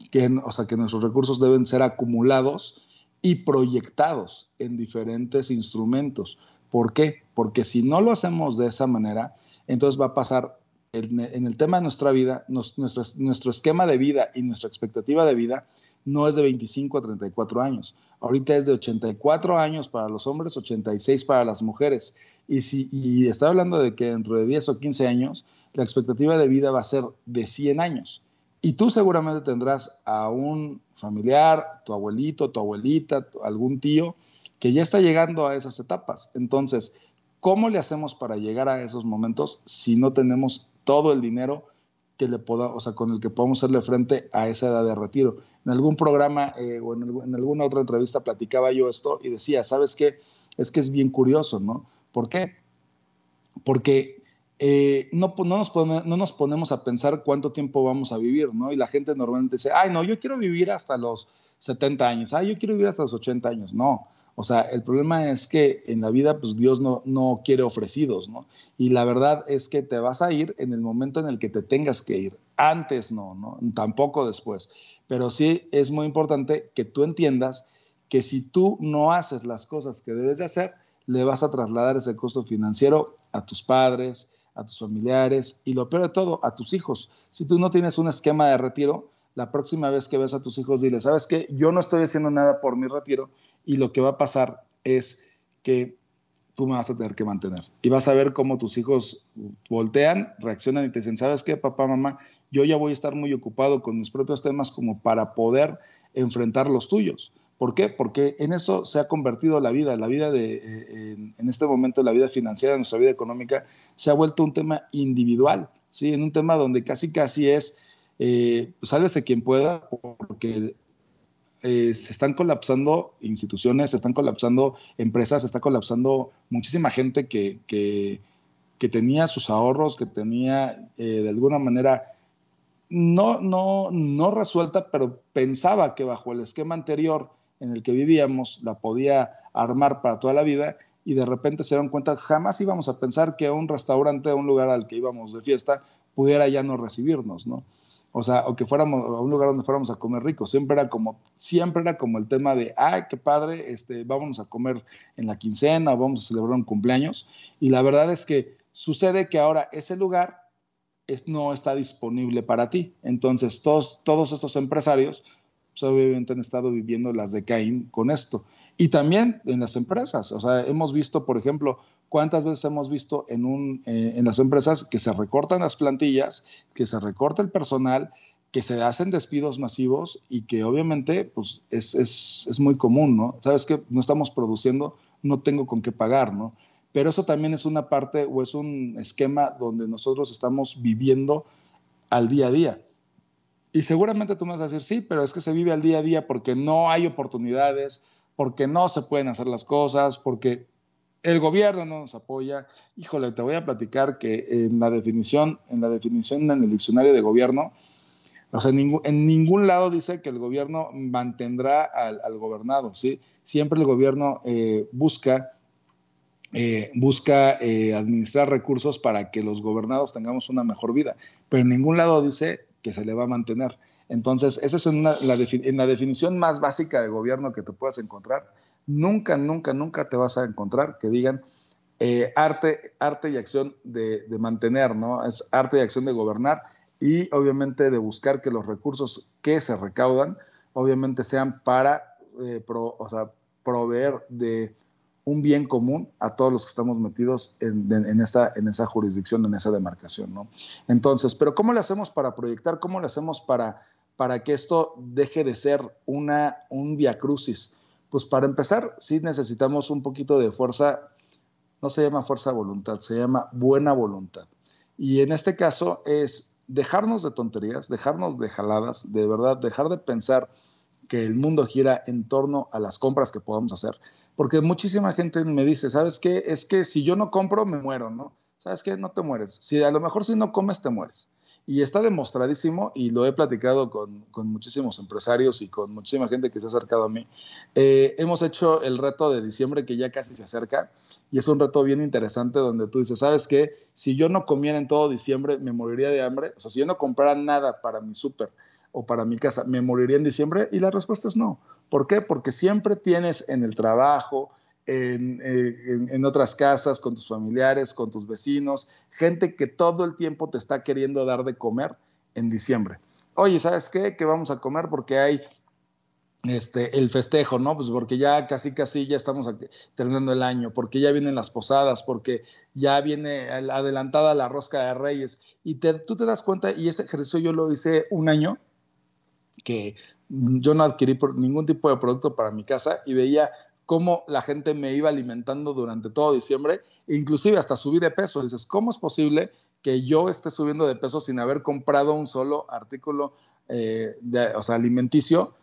que, o sea, que nuestros recursos deben ser acumulados y proyectados en diferentes instrumentos. ¿Por qué? Porque si no lo hacemos de esa manera, entonces va a pasar en, el tema de nuestra vida, nuestro, nuestro esquema de vida y nuestra expectativa de vida no es de 25 a 34 años. Ahorita es de 84 años para los hombres, 86 para las mujeres. Y, si, y estoy hablando de que dentro de 10 o 15 años, la expectativa de vida va a ser de 100 años. Y tú seguramente tendrás a un familiar, tu abuelito, tu abuelita, algún tío, que ya está llegando a esas etapas. Entonces, ¿cómo le hacemos para llegar a esos momentos si no tenemos todo el dinero que le o sea, con el que podamos hacerle frente a esa edad de retiro? En algún programa eh, o en, alguna otra entrevista platicaba yo esto y decía, ¿sabes qué? Es que es bien curioso, ¿no? ¿Por qué? Porque eh, no, no, nos no, nos ponemos a pensar cuánto tiempo vamos a vivir, ¿no? Y la gente normalmente dice, ay, no, yo quiero vivir hasta los 70 años, ay, yo quiero vivir hasta los 80 años. No, o sea, el problema es que en la vida, pues Dios no, no quiere ofrecidos, ¿no? Y la verdad es que te vas a ir en el momento en el que te tengas que ir. Antes no, ¿no? Tampoco después. Pero sí es muy importante que tú entiendas que si tú no haces las cosas que debes de hacer, le vas a trasladar ese costo financiero a tus padres, a tus familiares y lo peor de todo, a tus hijos. Si tú no tienes un esquema de retiro, la próxima vez que ves a tus hijos, dile, ¿sabes qué? Yo no estoy haciendo nada por mi retiro y lo que va a pasar es que tú me vas a tener que mantener. Y vas a ver cómo tus hijos voltean, reaccionan y te dicen, ¿sabes qué, papá, mamá? Yo ya voy a estar muy ocupado con mis propios temas como para poder enfrentar los tuyos. ¿Por qué? Porque en eso se ha convertido la vida, la vida de, eh, en, este momento, la vida financiera, nuestra vida económica, se ha vuelto un tema individual, ¿sí? En un tema donde casi casi es, eh, sálvese quien pueda, porque eh, se están colapsando instituciones, se están colapsando empresas, se está colapsando muchísima gente que, que, que tenía sus ahorros, que tenía de alguna manera no, no, no resuelta, pero pensaba que bajo el esquema anterior en el que vivíamos la podía armar para toda la vida y de repente se dieron cuenta, jamás íbamos a pensar que un restaurante, un lugar al que íbamos de fiesta, pudiera ya no recibirnos, ¿no? O sea, o que fuéramos a un lugar donde fuéramos a comer rico. Siempre era como, siempre era como el tema de, ay, qué padre, este, vámonos a comer en la quincena, vamos a celebrar un cumpleaños. Y la verdad es que sucede que ahora ese lugar es, no está disponible para ti. Entonces, todos, todos estos empresarios pues, obviamente han estado viviendo las de Caín con esto. Y también en las empresas, o sea, hemos visto, por ejemplo, cuántas veces hemos visto en, un, eh, en las empresas que se recortan las plantillas, que se recorta el personal, que se hacen despidos masivos y que obviamente pues, es, es, es muy común, ¿no? Sabes que no estamos produciendo, no tengo con qué pagar, ¿no? Pero eso también es una parte o es un esquema donde nosotros estamos viviendo al día a día. Y seguramente tú me vas a decir, sí, pero es que se vive al día a día porque no hay oportunidades, porque no se pueden hacer las cosas, porque el gobierno no nos apoya. Híjole, te voy a platicar que en la definición, en la definición en el diccionario de gobierno, o sea, en ningún, lado dice que el gobierno mantendrá al, gobernado, ¿sí? Siempre el gobierno eh, busca, eh, busca eh, administrar recursos para que los gobernados tengamos una mejor vida, pero en ningún lado dice que se le va a mantener. Entonces, esa es una, la la definición más básica de gobierno que te puedas encontrar. Nunca, nunca, nunca te vas a encontrar que digan eh, arte, arte y acción de, mantener, ¿no? Es arte y acción de gobernar y obviamente de buscar que los recursos que se recaudan, obviamente sean para eh, o sea, proveer de un bien común a todos los que estamos metidos en, esta, en esa jurisdicción, en esa demarcación. ¿no? Entonces, pero ¿cómo le hacemos para proyectar? ¿Cómo le hacemos para, para que esto deje de ser una, un via crucis? Pues para empezar, sí necesitamos un poquito de fuerza, no se llama fuerza voluntad, se llama buena voluntad. Y en este caso es dejarnos de tonterías, dejarnos de jaladas, de verdad, dejar de pensar que el mundo gira en torno a las compras que podamos hacer porque muchísima gente me dice, ¿sabes qué? Es que si yo no compro, me muero, ¿no? ¿sabes qué? No te mueres. Si a lo mejor si no comes, te mueres. Y está demostradísimo, y lo he platicado con, con muchísimos empresarios y con muchísima gente que se ha acercado a mí. Eh, hemos hecho el reto de diciembre que ya casi se acerca, y es un reto bien interesante donde tú dices, ¿sabes qué? Si yo no comiera en todo diciembre, me moriría de hambre. O sea, si yo no comprara nada para mi súper o para mi casa, ¿me moriría en diciembre? Y la respuesta es no. ¿Por qué? Porque siempre tienes en el trabajo, eh, en, otras casas, con tus familiares, con tus vecinos, gente que todo el tiempo te está queriendo dar de comer en diciembre. Oye, ¿sabes qué? Que vamos a comer porque hay este, el festejo, ¿no? Pues porque ya casi, casi ya estamos terminando el año, porque ya vienen las posadas, porque ya viene adelantada la rosca de reyes. Y tú te das cuenta, y ese ejercicio yo lo hice un año, que yo no adquirí ningún tipo de producto para mi casa y veía cómo la gente me iba alimentando durante todo diciembre, inclusive hasta subí de peso. Dices, ¿cómo es posible que yo esté subiendo de peso sin haber comprado un solo artículo eh, alimenticio?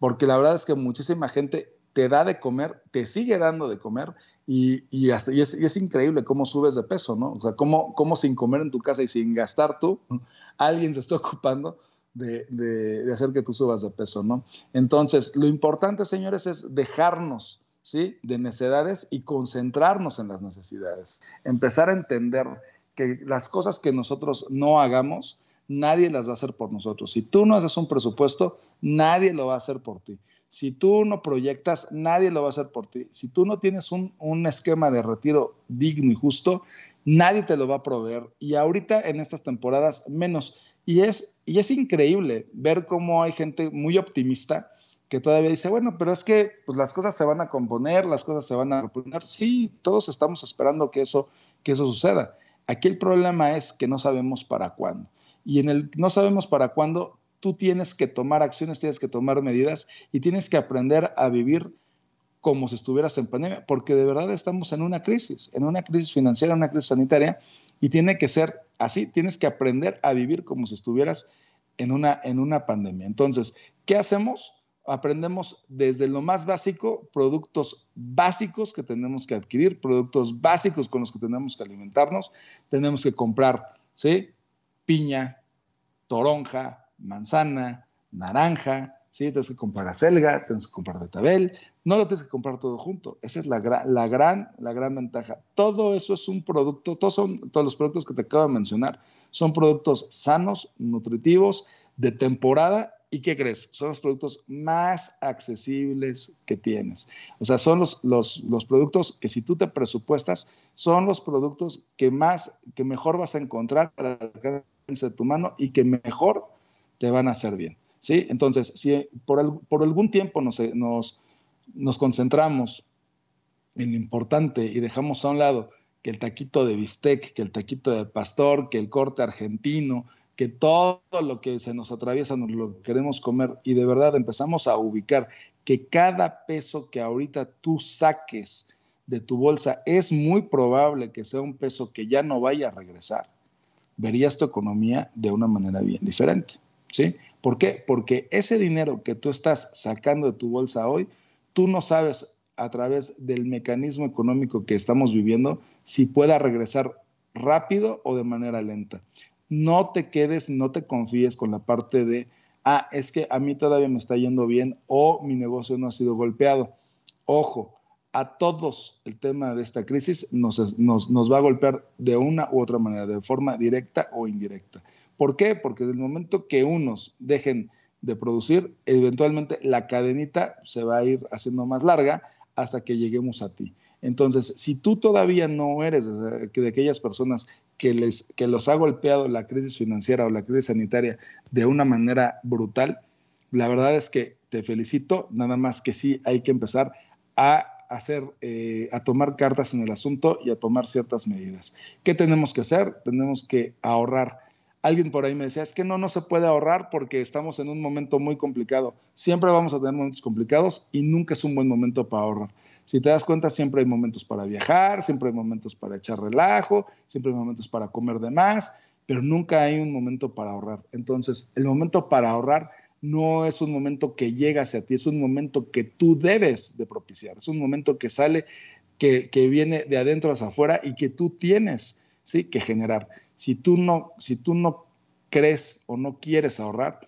Porque la verdad es que muchísima gente te da de comer, te sigue dando de comer y, es, increíble cómo subes de peso, ¿no? O sea, cómo, cómo, sin comer en tu casa y sin gastar tú, alguien se está ocupando de, hacer que tú subas de peso, ¿no? Entonces, lo importante, señores, es dejarnos ¿sí? de necedades y concentrarnos en las necesidades. Empezar a entender que las cosas que nosotros no hagamos, nadie las va a hacer por nosotros. Si tú no haces un presupuesto, nadie lo va a hacer por ti. Si tú no proyectas, nadie lo va a hacer por ti. Si tú no tienes un, un, esquema de retiro digno y justo, nadie te lo va a proveer. Y ahorita en estas temporadas menos. Y es, y es increíble ver cómo hay gente muy optimista que todavía dice, bueno, pero es que pues, las cosas se van a componer, las cosas se van a reponer. Sí, todos estamos esperando que eso, que eso suceda. Aquí el problema es que no sabemos para cuándo. Y en el no sabemos para cuándo, tú tienes que tomar acciones, tienes que tomar medidas y tienes que aprender a vivir como si estuvieras en pandemia, porque de verdad estamos en una crisis, en una crisis financiera, una crisis sanitaria, y tiene que ser así, tienes que aprender a vivir como si estuvieras en una, en una pandemia. Entonces, ¿qué hacemos? Aprendemos desde lo más básico, productos básicos que tenemos que adquirir, productos básicos con los que tenemos que alimentarnos. Tenemos que comprar, ¿sí? Piña, toronja, manzana, naranja, ¿sí? Tienes que comprar acelga, tienes que comprar betabel. No lo tienes que comprar todo junto. Esa es la, la, gran, la gran ventaja. Todo eso es un producto, todos, son, todos los productos que te acabo de mencionar son productos sanos, nutritivos, de temporada ¿Y qué crees? Son los productos más accesibles que tienes. O sea, son los, los, los, productos que si tú te presupuestas, son los productos que más, que mejor vas a encontrar para alcance de tu mano y que mejor te van a hacer bien. ¿sí? Entonces, si por, por algún tiempo nos, nos, nos concentramos en lo importante y dejamos a un lado que el taquito de bistec, que el taquito de pastor, que el corte argentino, que todo lo que se nos atraviesa nos lo queremos comer y de verdad empezamos a ubicar que cada peso que ahorita tú saques de tu bolsa es muy probable que sea un peso que ya no vaya a regresar, verías tu economía de una manera bien diferente. ¿Sí? ¿Por qué? Porque ese dinero que tú estás sacando de tu bolsa hoy, tú no sabes a través del mecanismo económico que estamos viviendo si pueda regresar rápido o de manera lenta no te quedes, no te confíes con la parte de, ah, es que a mí todavía me está yendo bien o mi negocio no ha sido golpeado. Ojo, a todos el tema de esta crisis nos, nos, va a golpear de una u otra manera, de forma directa o indirecta. ¿Por qué? Porque del momento que unos dejen de producir, eventualmente la cadenita se va a ir haciendo más larga hasta que lleguemos a ti. Entonces, si tú todavía no eres de, aquellas personas que, les, que los ha golpeado la crisis financiera o la crisis sanitaria de una manera brutal, la verdad es que te felicito, nada más que sí hay que empezar a hacer, eh, a tomar cartas en el asunto y a tomar ciertas medidas. ¿Qué tenemos que hacer? Tenemos que ahorrar. Alguien por ahí me decía, es que no, no se puede ahorrar porque estamos en un momento muy complicado. Siempre vamos a tener momentos complicados y nunca es un buen momento para ahorrar. Si te das cuenta, siempre hay momentos para viajar, siempre hay momentos para echar relajo, siempre hay momentos para comer de más, pero nunca hay un momento para ahorrar. Entonces, el momento para ahorrar no es un momento que llega hacia ti, es un momento que tú debes de propiciar, es un momento que sale, que, que viene de adentro hacia afuera y que tú tienes ¿sí? que generar. Si tú no, si tú no crees o no quieres ahorrar,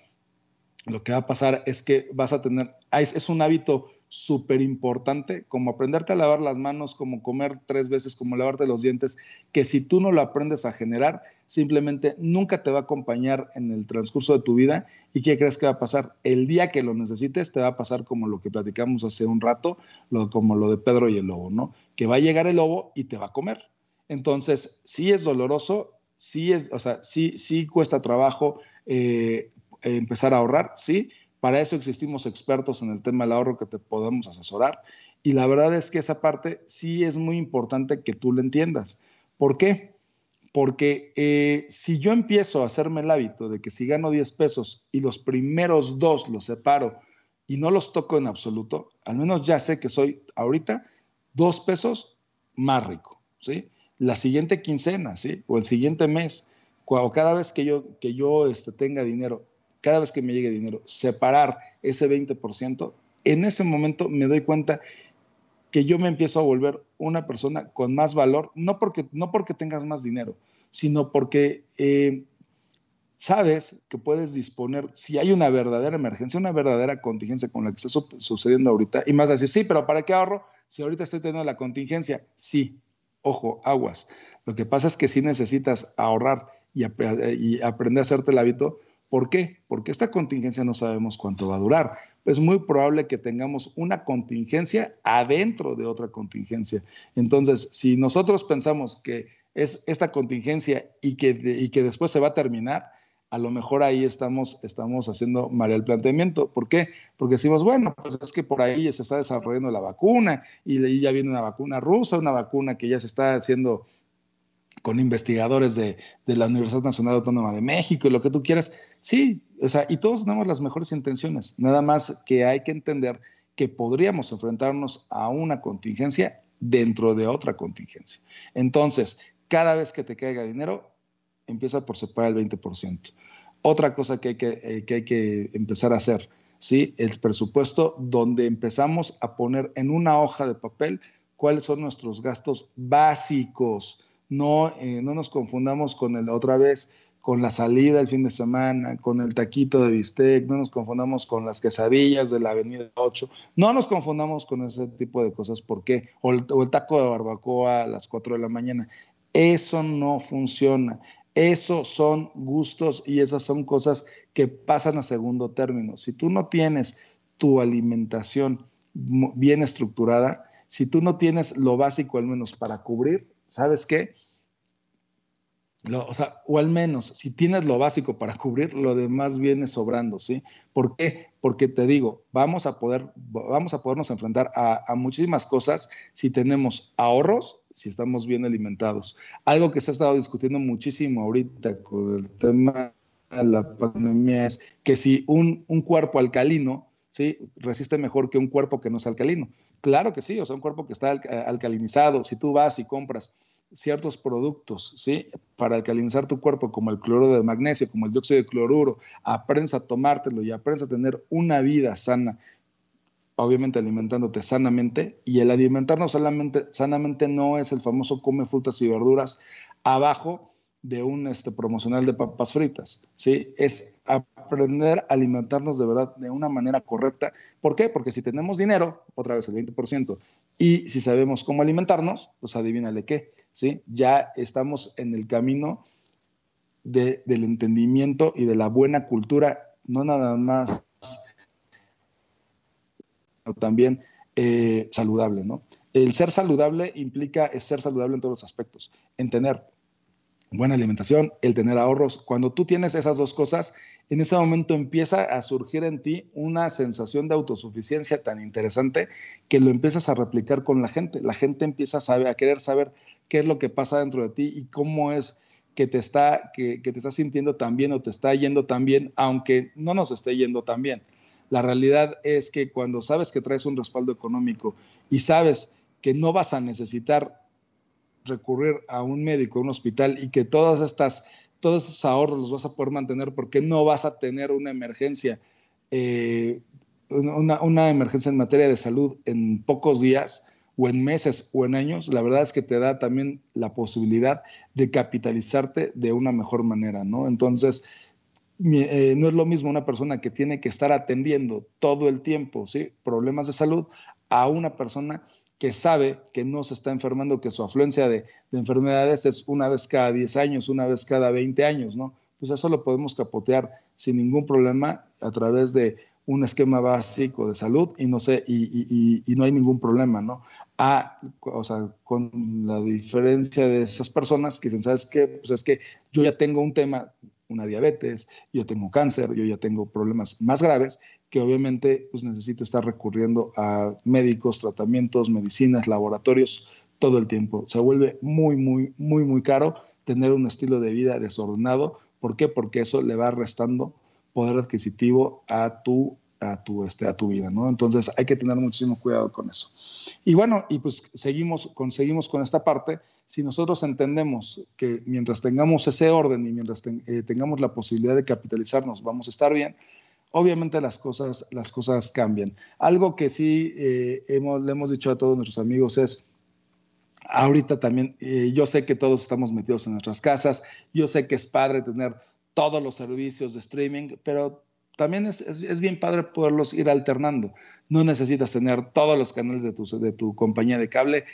lo que va a pasar es que vas a tener, es un hábito súper importante, como aprenderte a lavar las manos, como comer tres veces, como lavarte los dientes, que si tú no lo aprendes a generar, simplemente nunca te va a acompañar en el transcurso de tu vida. ¿Y qué crees que va a pasar? El día que lo necesites, te va a pasar como lo que platicamos hace un rato, como lo de Pedro y el lobo, ¿no? Que va a llegar el lobo y te va a comer. Entonces, sí es doloroso, sí es, o sea, sí, sí cuesta trabajo eh, empezar a ahorrar, sí, para eso existimos expertos en el tema del ahorro que te podemos asesorar. Y la verdad es que esa parte sí es muy importante que tú la entiendas. ¿Por qué? Porque eh, si yo empiezo a hacerme el hábito de que si gano 10 pesos y los primeros dos los separo y no los toco en absoluto, al menos ya sé que soy ahorita dos pesos más rico, ¿sí? La siguiente quincena, ¿sí? O el siguiente mes, o cada vez que yo, que yo este, tenga dinero cada vez que me llegue dinero, separar ese 20%, en ese momento me doy cuenta que yo me empiezo a volver una persona con más valor, no porque, no porque tengas más dinero, sino porque eh, sabes que puedes disponer, si hay una verdadera emergencia, una verdadera contingencia con la que está sucediendo ahorita, y más decir, sí, pero ¿para qué ahorro si ahorita estoy teniendo la contingencia? Sí, ojo, aguas. Lo que pasa es que si necesitas ahorrar y, y aprender a hacerte el hábito ¿Por qué? Porque esta contingencia no sabemos cuánto va a durar. Es muy probable que tengamos una contingencia adentro de otra contingencia. Entonces, si nosotros pensamos que es esta contingencia y que, que después se va a terminar, a lo mejor ahí estamos, estamos haciendo mal el planteamiento. ¿Por qué? Porque decimos, bueno, pues es que por ahí se está desarrollando la vacuna y ya viene una vacuna rusa, una vacuna que ya se está haciendo con investigadores de, la Universidad Nacional Autónoma de México y lo que tú quieras. Sí, o sea, y todos tenemos las mejores intenciones, nada más que hay que entender que podríamos enfrentarnos a una contingencia dentro de otra contingencia. Entonces, cada vez que te caiga dinero, empieza por separar el 20%. Otra cosa que hay que, eh, que, hay que empezar a hacer, ¿sí? El presupuesto donde empezamos a poner en una hoja de papel cuáles son nuestros gastos básicos, no, eh, no nos confundamos con el otra vez con la salida el fin de semana, con el taquito de bistec, no nos confundamos con las quesadillas de la Avenida 8, no nos confundamos con ese tipo de cosas, ¿por qué? O el, o el taco de barbacoa a las 4 de la mañana. Eso no funciona. Eso son gustos y esas son cosas que pasan a segundo término. Si tú no tienes tu alimentación bien estructurada, si tú no tienes lo básico al menos para cubrir, ¿sabes qué? o sea, o al menos, si tienes lo básico para cubrir, lo demás viene sobrando, ¿sí? ¿Por qué? Porque te digo, vamos a poder, vamos a podernos enfrentar a, muchísimas cosas si tenemos ahorros, si estamos bien alimentados. Algo que se ha estado discutiendo muchísimo ahorita con el tema de la pandemia es que si un cuerpo alcalino, ¿sí? Resiste mejor que un cuerpo que no es alcalino. Claro que sí, o sea, un cuerpo que está alcalinizado, si tú vas y compras ciertos productos, ¿sí? Para alcalinizar tu cuerpo, como el cloruro de magnesio, como el dióxido de cloruro, aprendes a tomártelo y aprendes a tener una vida sana, obviamente alimentándote sanamente, y el alimentarnos solamente, sanamente no es el famoso come frutas y verduras abajo de un este, promocional de papas fritas, ¿sí? Es aprender a alimentarnos de verdad de una manera correcta. ¿Por qué? Porque si tenemos dinero, otra vez el 20%, y si sabemos cómo alimentarnos, pues adivínale qué, ¿sí? Ya estamos en el camino del entendimiento y de la buena cultura, no nada más, sino también eh, saludable, ¿no? El ser saludable implica ser saludable en todos los aspectos, en tener buena alimentación, el tener ahorros. Cuando tú tienes esas dos cosas, en ese momento empieza a surgir en ti una sensación de autosuficiencia tan interesante que lo empiezas a replicar con la gente. La gente empieza a, saber, a querer saber qué es lo que pasa dentro de ti y cómo es que te está, que, te estás sintiendo tan bien o te está yendo tan bien, aunque no nos esté yendo tan bien. La realidad es que cuando sabes que traes un respaldo económico y sabes que no vas a necesitar recurrir a un médico, a un hospital y que todas estas, todos esos ahorros los vas a poder mantener porque no vas a tener una emergencia, eh, una, emergencia en materia de salud en pocos días, o en meses o en años, la verdad es que te da también la posibilidad de capitalizarte de una mejor manera, ¿no? Entonces, eh, no es lo mismo una persona que tiene que estar atendiendo todo el tiempo, ¿sí? Problemas de salud a una persona que sabe que no se está enfermando, que su afluencia de, de, enfermedades es una vez cada 10 años, una vez cada 20 años, ¿no? Pues eso lo podemos capotear sin ningún problema a través de un esquema básico de salud y no sé, y, no hay ningún problema, ¿no? A, o sea, con la diferencia de esas personas que dicen, ¿sabes qué? Pues es que yo ya tengo un tema, una diabetes, yo tengo cáncer, yo ya tengo problemas más graves, que obviamente pues necesito estar recurriendo a médicos, tratamientos, medicinas, laboratorios todo el tiempo. Se vuelve muy, muy, muy, muy caro tener un estilo de vida desordenado. ¿Por qué? Porque eso le va restando poder adquisitivo a tu, a tu, este, a tu vida, ¿no? Entonces hay que tener muchísimo cuidado con eso. Y bueno, y pues seguimos, conseguimos con esta parte. Si nosotros entendemos que mientras tengamos ese orden y mientras eh, tengamos la posibilidad de capitalizarnos, vamos a estar bien, obviamente las cosas, las cosas cambian. Algo que sí eh, hemos, le hemos dicho a todos nuestros amigos es, ahorita también, eh, yo sé que todos estamos metidos en nuestras casas, yo sé que es padre tener todos los servicios de streaming, pero también es, es, bien padre poderlos ir alternando. No necesitas tener todos los canales de tu, de tu compañía de cable.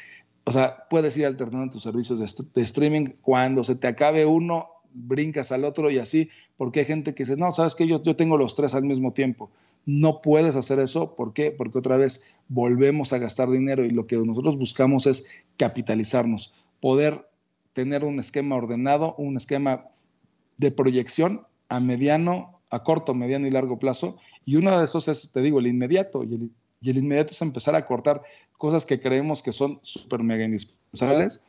O sea, puedes ir alternando tus servicios de, de, streaming. Cuando se te acabe uno, brincas al otro y así, porque hay gente que dice, no, sabes que yo, yo tengo los tres al mismo tiempo. No puedes hacer eso. ¿Por qué? Porque otra vez volvemos a gastar dinero y lo que nosotros buscamos es capitalizarnos, poder tener un esquema ordenado, un esquema de proyección a mediano, a corto, mediano y largo plazo. Y uno de esos es, te digo, el inmediato. Y el, inmediato es empezar a cortar cosas que creemos que son súper mega indispensables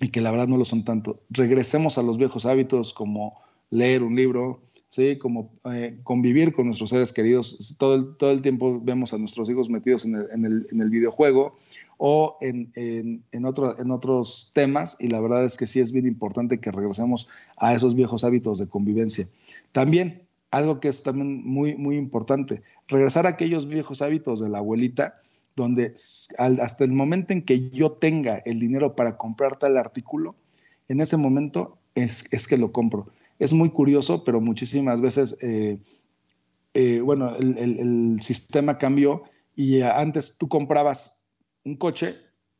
y que la verdad no lo son tanto. Regresemos a los viejos hábitos como leer un libro, ¿sí? como eh, convivir con nuestros seres queridos. Todo el, todo el tiempo vemos a nuestros hijos metidos en el, en el, videojuego o en, en, en, en otros temas y la verdad es que sí es bien importante que regresemos a esos viejos hábitos de convivencia. También algo que es también muy, muy importante, regresar a aquellos viejos hábitos de la abuelita, donde hasta el momento en que yo tenga el dinero para comprar tal artículo, en ese momento es, es que lo compro. Es muy curioso, pero muchísimas veces, eh, eh, bueno, el, sistema cambió y antes tú comprabas un coche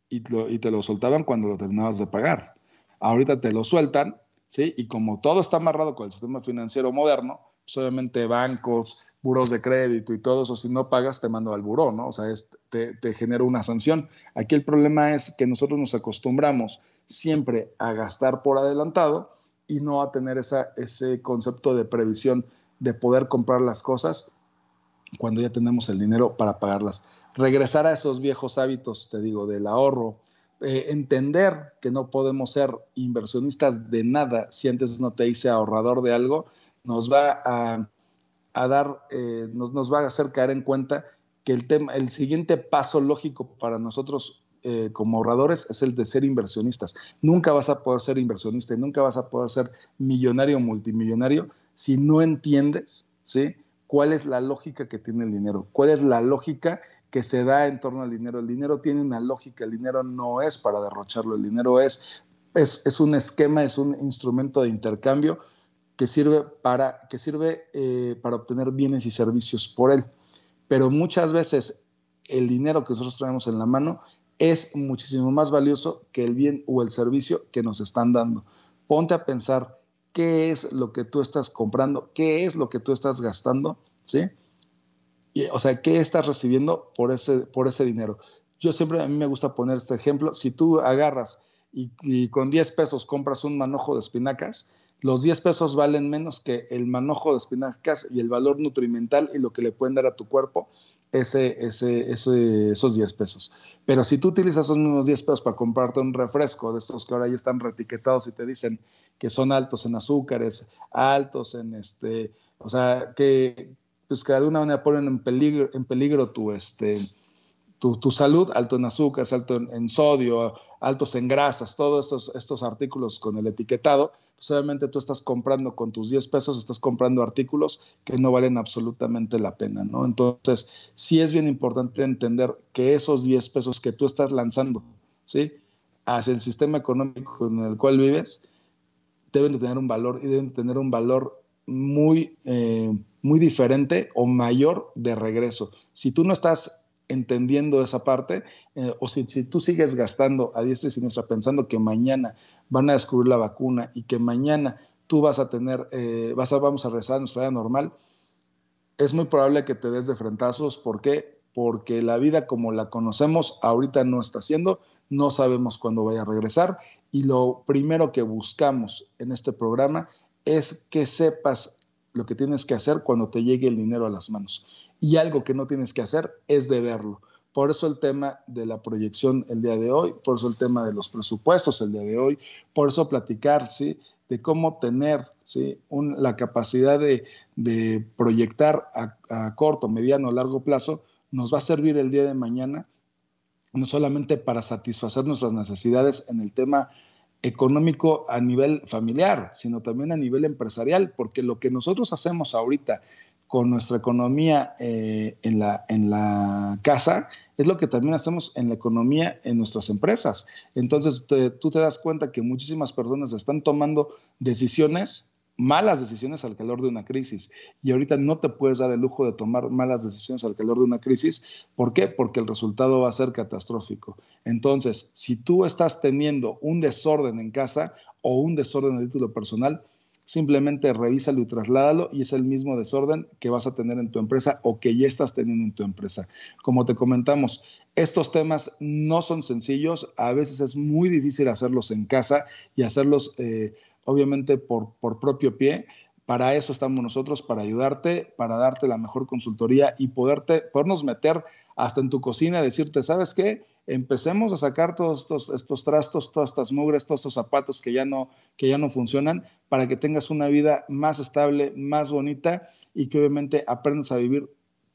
y, y, te lo soltaban cuando lo terminabas de pagar. Ahorita te lo sueltan, ¿sí? Y como todo está amarrado con el sistema financiero moderno, pues obviamente bancos, buros de crédito y todo eso, si no pagas, te mando al buró, ¿no? O sea, es, te, te genera una sanción. Aquí el problema es que nosotros nos acostumbramos siempre a gastar por adelantado y no a tener esa, ese concepto de previsión de poder comprar las cosas cuando ya tenemos el dinero para pagarlas. Regresar a esos viejos hábitos, te digo, del ahorro, eh, entender que no podemos ser inversionistas de nada si antes no te hice ahorrador de algo, nos va a, a dar, eh, nos, nos, va a hacer caer en cuenta que el, tema, el siguiente paso lógico para nosotros eh, como ahorradores es el de ser inversionistas. Nunca vas a poder ser inversionista y nunca vas a poder ser millonario o multimillonario si no entiendes, ¿sí? cuál es la lógica que tiene el dinero, cuál es la lógica que se da en torno al dinero. El dinero tiene una lógica, el dinero no es para derrocharlo, el dinero es, es, es un esquema, es un instrumento de intercambio que sirve, para, que sirve eh, para obtener bienes y servicios por él. Pero muchas veces el dinero que nosotros traemos en la mano es muchísimo más valioso que el bien o el servicio que nos están dando. Ponte a pensar qué es lo que tú estás comprando, qué es lo que tú estás gastando, ¿sí? Y, o sea, qué estás recibiendo por ese, por ese dinero. Yo siempre, a mí me gusta poner este ejemplo, si tú agarras y, y con 10 pesos compras un manojo de espinacas, los 10 pesos valen menos que el manojo de espinacas y el valor nutrimental y lo que le pueden dar a tu cuerpo ese, ese, ese, esos 10 pesos. Pero si tú utilizas esos mismos 10 pesos para comprarte un refresco de estos que ahora ya están retiquetados y te dicen que son altos en azúcares, altos en este, o sea, que pues que de alguna manera ponen en peligro, en peligro tu, este, tu, salud, alto en azúcares, alto en, sodio, altos en grasas, todos estos, estos artículos con el etiquetado, pues obviamente tú estás comprando con tus 10 pesos, estás comprando artículos que no valen absolutamente la pena, ¿no? Entonces, sí es bien importante entender que esos 10 pesos que tú estás lanzando, ¿sí? Hacia el sistema económico en el cual vives, deben de tener un valor y deben tener un valor muy, eh, muy diferente o mayor de regreso. Si tú no estás entendiendo esa parte, eh, o si, tú sigues gastando a diestra y siniestra pensando que mañana van a descubrir la vacuna y que mañana tú vas a tener, eh, vas a, vamos a regresar a nuestra vida normal, es muy probable que te des de frentazos. ¿Por qué? Porque la vida como la conocemos ahorita no está haciendo, no sabemos cuándo vaya a regresar y lo primero que buscamos en este programa es que sepas lo que tienes que hacer cuando te llegue el dinero a las manos. Y algo que no tienes que hacer es deberlo. Por eso el tema de la proyección el día de hoy, por eso el tema de los presupuestos el día de hoy, por eso platicar, ¿sí? De cómo tener, ¿sí? la capacidad de, proyectar a, a, corto, mediano, largo plazo, nos va a servir el día de mañana, no solamente para satisfacer nuestras necesidades en el tema económico a nivel familiar, sino también a nivel empresarial, porque lo que nosotros hacemos ahorita con nuestra economía eh, en, la, en la casa, es lo que también hacemos en la economía en nuestras empresas. Entonces, tú te das cuenta que muchísimas personas están tomando decisiones, malas decisiones al calor de una crisis. Y ahorita no te puedes dar el lujo de tomar malas decisiones al calor de una crisis. ¿Por qué? Porque el resultado va a ser catastrófico. Entonces, si tú estás teniendo un desorden en casa o un desorden de título personal, simplemente revísalo y trasládalo y es el mismo desorden que vas a tener en tu empresa o que ya estás teniendo en tu empresa. Como te comentamos, estos temas no son sencillos, a veces es muy difícil hacerlos en casa y hacerlos eh, obviamente por, por propio pie. Para eso estamos nosotros, para ayudarte, para darte la mejor consultoría y poderte, podernos meter hasta en tu cocina decirte, ¿sabes qué? Empecemos a sacar todos estos, trastos, todas estas mugres, todos estos zapatos que ya, no, que ya no funcionan, para que tengas una vida más estable, más bonita y que obviamente aprendas a vivir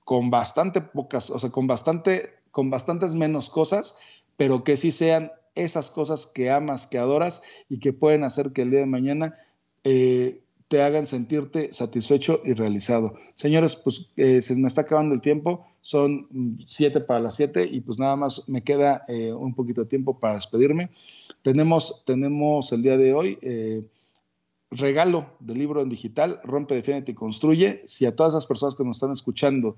con bastante pocas, o sea, con bastante, con bastantes menos cosas, pero que sí sean esas cosas que amas, que adoras y que pueden hacer que el día de mañana eh, te hagan sentirte satisfecho y realizado. Señores, pues eh, se me está acabando el tiempo, son mm, siete para las siete y pues nada más me queda eh, un poquito de tiempo para despedirme. Tenemos, tenemos el día de hoy eh, regalo del libro en digital, Rompe, Defiende y Construye. Si a todas las personas que nos están escuchando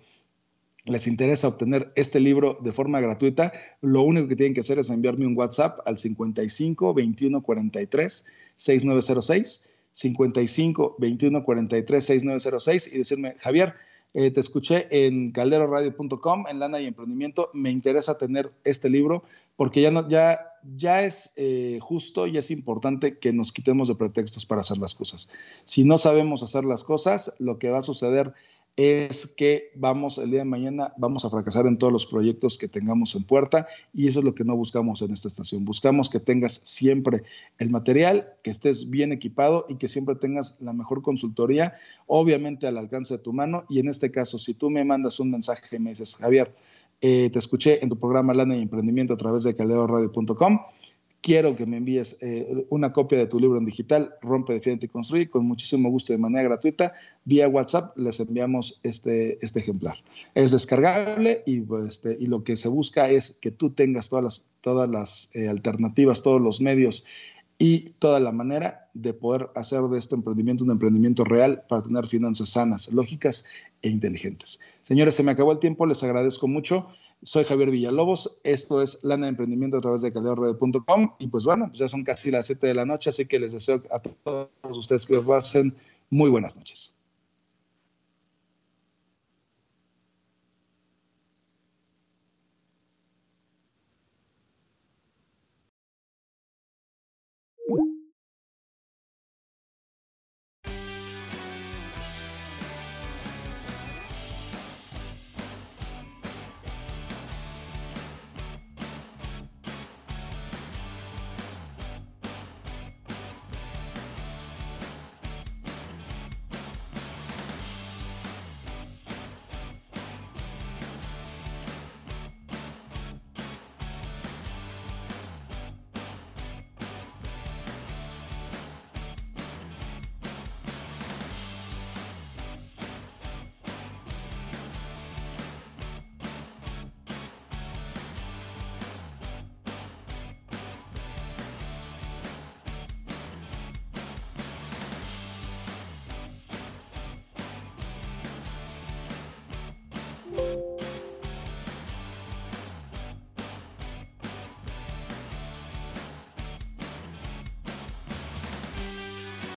les interesa obtener este libro de forma gratuita, lo único que tienen que hacer es enviarme un WhatsApp al 55 21 43 6906 55 21 43 6906 y decirme, Javier, eh, te escuché en calderoradio.com, en Lana y Emprendimiento, me interesa tener este libro porque ya, no, ya, ya es eh, justo y es importante que nos quitemos de pretextos para hacer las cosas. Si no sabemos hacer las cosas, lo que va a suceder es que vamos el día de mañana vamos a fracasar en todos los proyectos que tengamos en puerta y eso es lo que no buscamos en esta estación. Buscamos que tengas siempre el material, que estés bien equipado y que siempre tengas la mejor consultoría, obviamente al alcance de tu mano y en este caso si tú me mandas un mensaje me dices, Javier, eh, te escuché en tu programa Lana y Emprendimiento a través de calderoradio.com quiero que me envíes eh, una copia de tu libro en digital, Rompe, Defiende y Construye, con muchísimo gusto de manera gratuita. Vía WhatsApp les enviamos este, este ejemplar. Es descargable y, pues, este, y lo que se busca es que tú tengas todas las, todas las eh, alternativas, todos los medios y toda la manera de poder hacer de este emprendimiento un emprendimiento real para tener finanzas sanas, lógicas e inteligentes. Señores, se me acabó el tiempo, les agradezco mucho. Soy Javier Villalobos, esto es Lana de Emprendimiento a través de caldeorred.com y pues bueno, pues ya son casi las 7 de la noche, así que les deseo a todos ustedes que lo pasen muy buenas noches.